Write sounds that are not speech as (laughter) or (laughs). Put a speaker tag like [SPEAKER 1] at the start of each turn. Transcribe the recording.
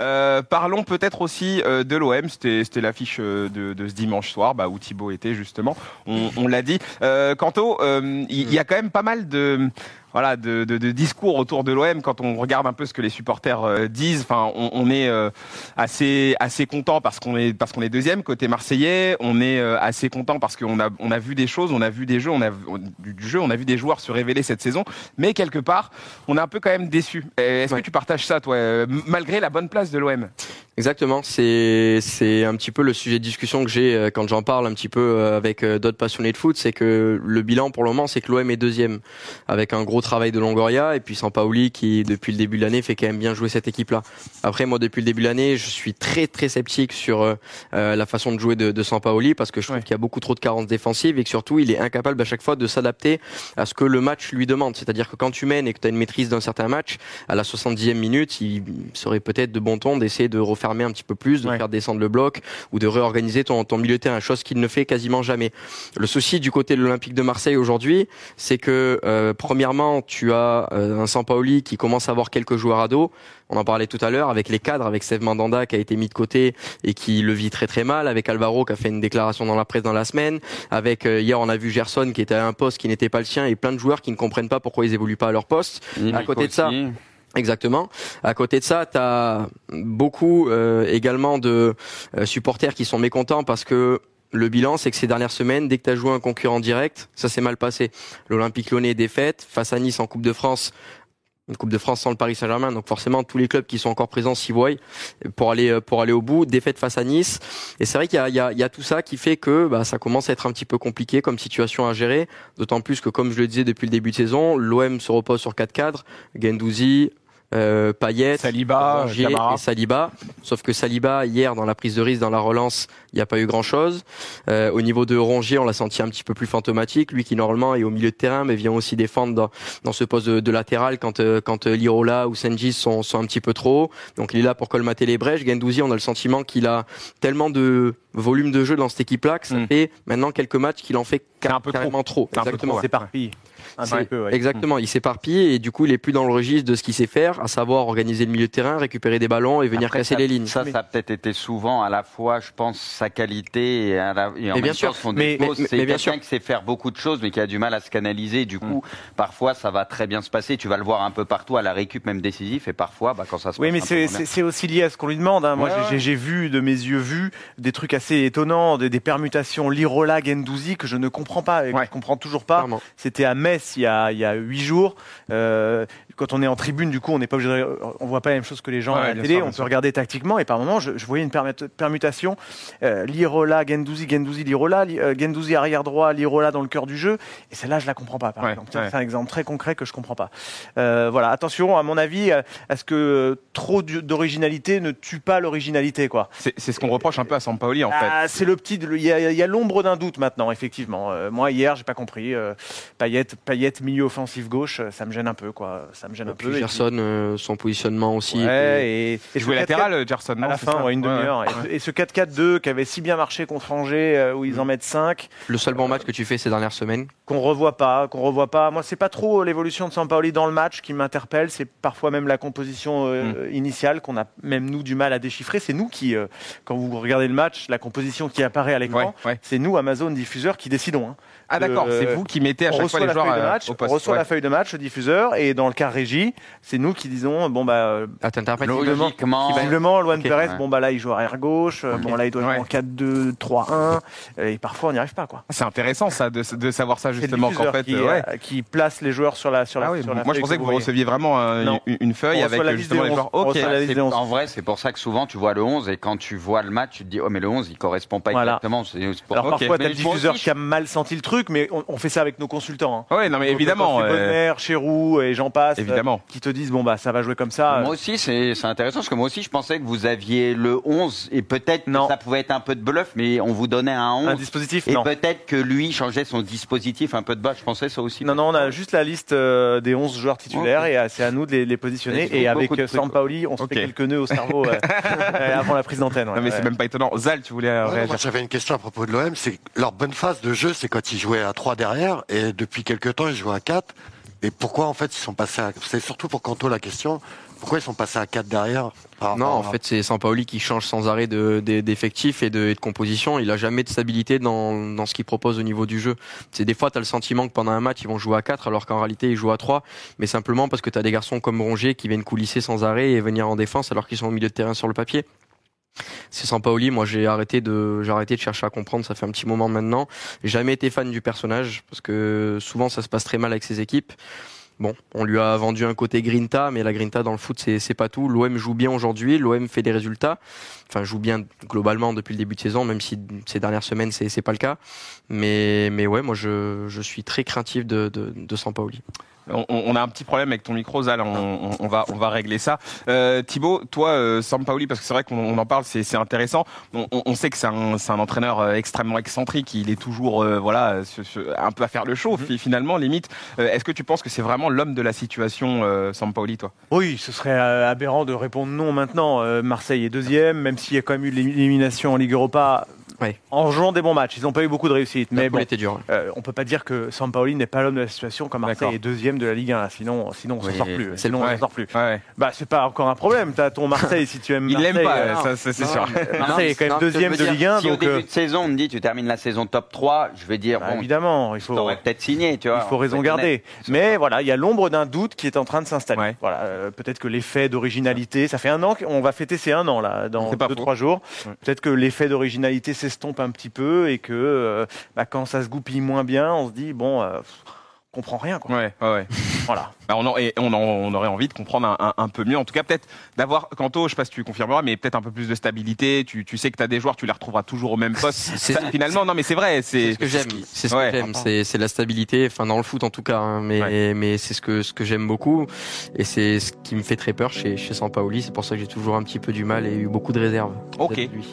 [SPEAKER 1] Euh, parlons peut-être aussi euh, de l'OM. C'était, l'affiche euh, de, de ce dimanche soir, bah, où Thibaut était justement. On, on l'a dit. Euh, Quanto, euh, il y a quand même pas mal de voilà, de, de, de discours autour de l'OM quand on regarde un peu ce que les supporters euh, disent. Enfin, on, on est euh, assez assez content parce qu'on est parce qu'on est deuxième côté marseillais. On est euh, assez content parce qu'on a on a vu des choses, on a vu des jeux, on a du jeu, on a vu des joueurs se révéler cette saison. Mais quelque part, on est un peu quand même déçu. Est-ce
[SPEAKER 2] Ouais.
[SPEAKER 1] que tu partages ça, toi, malgré la bonne place de l'OM
[SPEAKER 2] Exactement, c'est c'est un petit peu le sujet de discussion que j'ai quand j'en parle un petit peu avec d'autres passionnés de foot, c'est que le bilan pour le moment c'est que l'OM est deuxième avec un gros travail de Longoria et puis Sampaoli qui depuis le début de l'année fait quand même bien jouer cette équipe-là. Après moi depuis le début de l'année je suis très très sceptique sur euh, euh, la façon de jouer de, de Sampaoli parce que je trouve
[SPEAKER 1] Ouais.
[SPEAKER 2] qu'il y a beaucoup trop de carences défensives et que surtout il est incapable à chaque fois de s'adapter à ce que le match lui demande. C'est-à-dire que quand tu mènes et que tu as une maîtrise d'un certain match, à la 70e minute, il serait peut-être de bon ton d'essayer de refermer un petit peu plus, de
[SPEAKER 1] Ouais.
[SPEAKER 2] faire descendre le bloc ou de réorganiser ton, ton milieu de terrain, chose qu'il ne fait quasiment jamais. Le souci du côté de l'Olympique de Marseille aujourd'hui, c'est que euh, premièrement, tu as euh, un Sampaoli qui commence à avoir quelques joueurs à dos. On en parlait tout à l'heure avec les cadres, avec Steve Mandanda qui a été mis de côté et qui le vit très très mal, avec Alvaro qui a fait une déclaration dans la presse dans la semaine, avec euh, hier on a vu Gerson qui était à un poste qui n'était pas le sien et plein de joueurs qui ne comprennent pas pourquoi ils évoluent pas à leur poste. À côté de ça, Exactement. À côté de ça, tu as beaucoup euh, également de euh, supporters qui sont mécontents parce que le bilan, c'est que ces dernières semaines, dès que tu as joué un concurrent direct, ça s'est mal passé. L'Olympique Lyonnais est défaite face à Nice en Coupe de France. Une Coupe de France sans le Paris Saint-Germain, donc forcément tous les clubs qui sont encore présents s'y voient pour aller euh, pour aller au bout. Défaite face à Nice, et c'est vrai qu'il y a, il y, a, il y a tout ça qui fait que bah, ça commence à être un petit peu compliqué comme situation à gérer. D'autant plus que, comme je le disais depuis le début de saison, l'OM se repose sur quatre cadres Gendouzi, euh, Payet,
[SPEAKER 1] Saliba,
[SPEAKER 2] et Saliba. Sauf que Saliba, hier, dans la prise de risque, dans la relance, il n'y a pas eu grand-chose. Euh, au niveau de Rongier, on l'a senti un petit peu plus fantomatique. Lui qui, normalement, est au milieu de terrain, mais vient aussi défendre dans, dans ce poste de, de latéral quand, euh, quand euh, Lirola ou Senji sont, sont un petit peu trop hauts. Donc, il est là pour colmater les brèches. Gendouzi, on a le sentiment qu'il a tellement de volume de jeu dans cette équipe-là que ça
[SPEAKER 1] Mm.
[SPEAKER 2] fait maintenant quelques matchs qu'il en fait
[SPEAKER 1] C'est un peu trop.
[SPEAKER 2] carrément trop.
[SPEAKER 1] C'est un peu
[SPEAKER 2] Exactement.
[SPEAKER 1] trop, ouais.
[SPEAKER 3] s'éparpille un petit peu. ouais.
[SPEAKER 2] Exactement, il s'éparpille et du coup il est plus dans le registre de ce qu'il sait faire, à savoir organiser le milieu de terrain, récupérer des ballons et venir
[SPEAKER 4] Après,
[SPEAKER 2] casser
[SPEAKER 4] ça-
[SPEAKER 2] les lignes.
[SPEAKER 4] Ça, ça a peut-être été souvent à la fois, je pense, sa qualité et, à la, et en
[SPEAKER 2] Mais bien
[SPEAKER 4] même
[SPEAKER 2] sûr,
[SPEAKER 4] son
[SPEAKER 2] mais-
[SPEAKER 4] défaut.
[SPEAKER 2] mais-
[SPEAKER 4] C'est
[SPEAKER 2] mais
[SPEAKER 4] quelqu'un qui sait faire beaucoup de choses, mais qui a du mal à se canaliser. Du coup, parfois, ça va très bien se passer. Tu vas le voir un peu partout à la récup, même décisif. Et parfois, bah, quand ça se
[SPEAKER 3] Oui,
[SPEAKER 4] passe
[SPEAKER 3] mais
[SPEAKER 4] un
[SPEAKER 3] c'est- aussi lié à ce qu'on lui demande. hein. Moi,
[SPEAKER 4] Ouais,
[SPEAKER 3] j'ai- vu de mes yeux vus des trucs assez étonnants, des, des permutations Lirola, Gendouzi que je ne comprends pas et que
[SPEAKER 1] Ouais.
[SPEAKER 3] je comprends toujours pas. C'était à Metz il y a il y a huit jours. Euh, quand on est en tribune, du coup, on n'est pas obligé, de- on voit pas la même chose que les gens
[SPEAKER 1] Ouais,
[SPEAKER 3] à la télé.
[SPEAKER 1] sûr,
[SPEAKER 3] on peut
[SPEAKER 1] sûr.
[SPEAKER 3] regarder tactiquement et par moment, je, je voyais une permut- permutation euh, Lirola, Gendouzi, Gendouzi, Lirola, Li- euh, Gendouzi arrière droit, Lirola dans le cœur du jeu. Et celle-là, je la comprends pas. Par
[SPEAKER 1] Ouais,
[SPEAKER 3] exemple.
[SPEAKER 1] Ouais.
[SPEAKER 3] C'est un exemple très concret que je comprends pas. Voilà, attention, à mon avis, à ce que trop d'originalité ne tue pas l'originalité, quoi.
[SPEAKER 1] C'est ce qu'on reproche un peu à Sampaoli, en fait.
[SPEAKER 3] Ah, c'est le petit. Il y a, a l'ombre d'un doute maintenant, effectivement. Moi hier, j'ai pas compris. Euh, Payet, Payet, milieu offensif gauche, euh, ça me gêne un peu, quoi. Ça me gêne un
[SPEAKER 2] Et
[SPEAKER 3] peu.
[SPEAKER 2] puis
[SPEAKER 3] Et
[SPEAKER 2] Gerson, euh, son positionnement aussi.
[SPEAKER 3] puis- Ouais, et, et 4-4
[SPEAKER 1] latéral, euh, Gerson,
[SPEAKER 3] à la fin, ouais, une
[SPEAKER 1] ouais.
[SPEAKER 3] demi-heure. Et ce- Et ce 4-4-2 qui avait si bien marché contre Angers, euh, où ils en mettent 5,
[SPEAKER 2] Le seul bon match que tu fais ces dernières semaines.
[SPEAKER 3] qu'on revoit pas, qu'on revoit pas. Moi, c'est pas trop l'évolution de Sampaoli dans le match qui m'interpelle. C'est parfois même la composition euh, initiale qu'on a même nous du mal à déchiffrer. C'est nous qui, euh, quand vous regardez le match, la composition qui apparaît à l'écran,
[SPEAKER 1] Ouais, ouais.
[SPEAKER 3] c'est nous Amazon diffuseur qui décidons. hein.
[SPEAKER 1] Ah d'accord,
[SPEAKER 3] Euh,
[SPEAKER 1] c'est vous qui mettez à chaque fois les joueurs
[SPEAKER 3] feuille de
[SPEAKER 1] euh,
[SPEAKER 3] match,
[SPEAKER 1] au poste.
[SPEAKER 3] on reçoit
[SPEAKER 1] ouais.
[SPEAKER 3] la feuille de match, le diffuseur, et dans le cas régie, c'est nous qui disons bon bah euh,
[SPEAKER 2] Ah,
[SPEAKER 4] Logiquement,
[SPEAKER 3] visiblement Luan
[SPEAKER 2] Ok.
[SPEAKER 3] Perez,
[SPEAKER 4] Ouais.
[SPEAKER 3] bon bah là il joue arrière gauche, euh,
[SPEAKER 2] Ok.
[SPEAKER 3] bon là il doit jouer
[SPEAKER 1] Ouais.
[SPEAKER 3] en 4-2-3-1, euh, et parfois on n'y arrive pas quoi.
[SPEAKER 1] C'est intéressant ça de, de savoir ça justement qu'en fait
[SPEAKER 3] qui,
[SPEAKER 1] euh, ouais.
[SPEAKER 3] euh, qui place les joueurs sur la sur la,
[SPEAKER 1] Ah oui,
[SPEAKER 3] sur
[SPEAKER 1] bon,
[SPEAKER 3] la
[SPEAKER 1] moi je pensais que vous
[SPEAKER 3] voyez.
[SPEAKER 1] receviez vraiment euh, une, feuille
[SPEAKER 3] On
[SPEAKER 1] avec
[SPEAKER 3] la
[SPEAKER 1] euh, justement les
[SPEAKER 3] onze.
[SPEAKER 1] joueurs. Ok.
[SPEAKER 3] la.
[SPEAKER 4] En vrai, c'est pour ça que souvent tu vois le 11 et quand tu vois le match, tu te dis oh mais le 11 il correspond pas exactement.
[SPEAKER 3] Alors parfois t'as le diffuseur qui a mal senti le truc, mais on, on fait ça avec nos consultants.
[SPEAKER 1] Ouais, non mais
[SPEAKER 3] Donc,
[SPEAKER 1] évidemment. euh,
[SPEAKER 3] Bonner, Chéroux et j'en passe,
[SPEAKER 1] Évidemment.
[SPEAKER 3] euh, qui te disent bon bah ça va jouer comme ça.
[SPEAKER 4] Moi aussi, c'est c'est intéressant parce que moi aussi, je pensais que vous aviez le 11 et peut-être que
[SPEAKER 3] Non.
[SPEAKER 4] ça pouvait être un peu de bluff, mais on vous donnait un 11.
[SPEAKER 3] un dispositif
[SPEAKER 4] et
[SPEAKER 3] non.
[SPEAKER 4] peut-être que lui changeait son dispositif un peu de bas. Je pensais ça aussi.
[SPEAKER 3] Non, non, on a juste la liste euh, des 11 joueurs titulaires et euh, c'est à nous de les, les positionner. Et
[SPEAKER 4] faut
[SPEAKER 3] avec euh, Sampaoli, on se fait quelques nœuds au cerveau (laughs) euh, euh, avant la prise d'antenne. ouais.
[SPEAKER 1] Non mais c'est même pas étonnant. Zal, tu voulais
[SPEAKER 5] Ouais,
[SPEAKER 1] réagir
[SPEAKER 5] moi, j'avais une question à propos de l'OM. C'est leur bonne phase de jeu, c'est quand ils jouaient à 3 derrière, et depuis quelques temps, ils jouent à 4. Et pourquoi, en fait, ils sont passés à... C'est surtout pour Canto la question. Pourquoi ils sont passés à 4 derrière? Par
[SPEAKER 2] Non, en fait, c'est Sampaoli qui change sans arrêt de- de- d'effectifs et de, et de composition. Il a jamais de stabilité dans, dans ce qu'il propose au niveau du jeu. C'est des fois, tu as le sentiment que pendant un match, ils vont jouer à 4 alors qu'en réalité, ils jouent à 3. Mais simplement parce que tu as des garçons comme Rongier qui viennent coulisser sans arrêt et venir en défense alors qu'ils sont au milieu de terrain sur le papier. C'est Sampaoli, moi j'ai arrêté de j'ai arrêté de chercher à comprendre, ça fait un petit moment maintenant. Jamais été fan du personnage parce que souvent ça se passe très mal avec ses équipes. Bon, on lui a vendu un côté grinta, mais la grinta dans le foot, c'est pas tout. L'OM joue bien aujourd'hui, l'OM fait des résultats. Enfin, joue bien globalement depuis le début de saison, même si ces dernières semaines c'est pas le cas. Mais mais ouais, moi je je suis très craintif de de, de.
[SPEAKER 1] On, on a un petit problème avec ton micro, Zal. On, on- on va, on va régler ça. Euh, Thibaut, toi, euh, Sampaoli, parce que c'est vrai qu'on on en parle, c'est intéressant. On, sait que c'est un, entraîneur euh, extrêmement excentrique. Il est toujours, euh, voilà, ce- ce- un peu à faire le show, fi- finalement, limite. Est-ce que tu penses que c'est vraiment l'homme de la situation, Sampaoli, toi?
[SPEAKER 3] Oui, ce serait aberrant de répondre non maintenant. Marseille est deuxième, même s'il y a quand même eu l'élimination en Ligue Europa.
[SPEAKER 2] Ouais.
[SPEAKER 3] En jouant des bons matchs, ils n'ont pas eu beaucoup de réussite.
[SPEAKER 2] Mais bon, était dur.
[SPEAKER 3] euh, on peut pas dire que Sampaoli n'est pas l'homme de la situation quand Marseille est deuxième de la Ligue 1. là. Sinon, sinon on
[SPEAKER 4] Oui,
[SPEAKER 3] s'en sort plus.
[SPEAKER 2] c'est
[SPEAKER 3] Sinon, on
[SPEAKER 1] ouais.
[SPEAKER 3] s'en sort plus.
[SPEAKER 1] Ouais.
[SPEAKER 3] Bah, c'est pas encore un problème. T'as ton Marseille si tu aimes (laughs)
[SPEAKER 1] Il
[SPEAKER 3] Marseille.
[SPEAKER 1] l'aime pas,
[SPEAKER 3] euh,
[SPEAKER 1] ça, c'est sûr.
[SPEAKER 3] Marseille est quand même deuxième de Ligue 1.
[SPEAKER 4] Si au début
[SPEAKER 3] euh,
[SPEAKER 4] de saison, on me dit tu termines la saison top 3, je vais dire,
[SPEAKER 3] bah,
[SPEAKER 4] bon,
[SPEAKER 3] évidemment, il faut.
[SPEAKER 4] t'aurais peut-être signé, tu vois.
[SPEAKER 3] Il faut
[SPEAKER 4] on
[SPEAKER 3] raison garder. Mais voilà, il y a l'ombre d'un doute qui est en train de s'installer. Voilà, euh, peut-être que l'effet d'originalité, ça fait un an qu'on va fêter ces un an là, dans deux trois jours. Peut-être que l'effet d'originalité s'estompe un petit peu et que euh, bah, quand ça se goupille moins bien, on se dit bon, euh, on comprend rien quoi.
[SPEAKER 1] Ouais, ouais, ouais. (laughs)
[SPEAKER 3] Voilà.
[SPEAKER 1] Bah, on, en- et on, en- on aurait envie de comprendre un, un- un peu mieux. En tout cas, peut-être d'avoir, Kanto, je sais pas si tu confirmeras, mais peut-être un peu plus de stabilité. Tu, tu sais que tu as des joueurs, tu les retrouveras toujours au même poste.
[SPEAKER 2] C'est-
[SPEAKER 1] Ça, finalement, non, mais c'est vrai.
[SPEAKER 2] C'est
[SPEAKER 1] C'est
[SPEAKER 2] ce que j'aime. C'est ce
[SPEAKER 1] Ouais.
[SPEAKER 2] que j'aime. C'est c'est la stabilité. Enfin, dans le foot en tout cas. hein, mais mais c'est ce que ce que j'aime beaucoup. Et c'est ce qui me fait très peur chez chez Sampaoli. C'est pour ça que j'ai toujours un petit peu du mal et eu beaucoup de réserves.
[SPEAKER 1] Ok.
[SPEAKER 2] lui.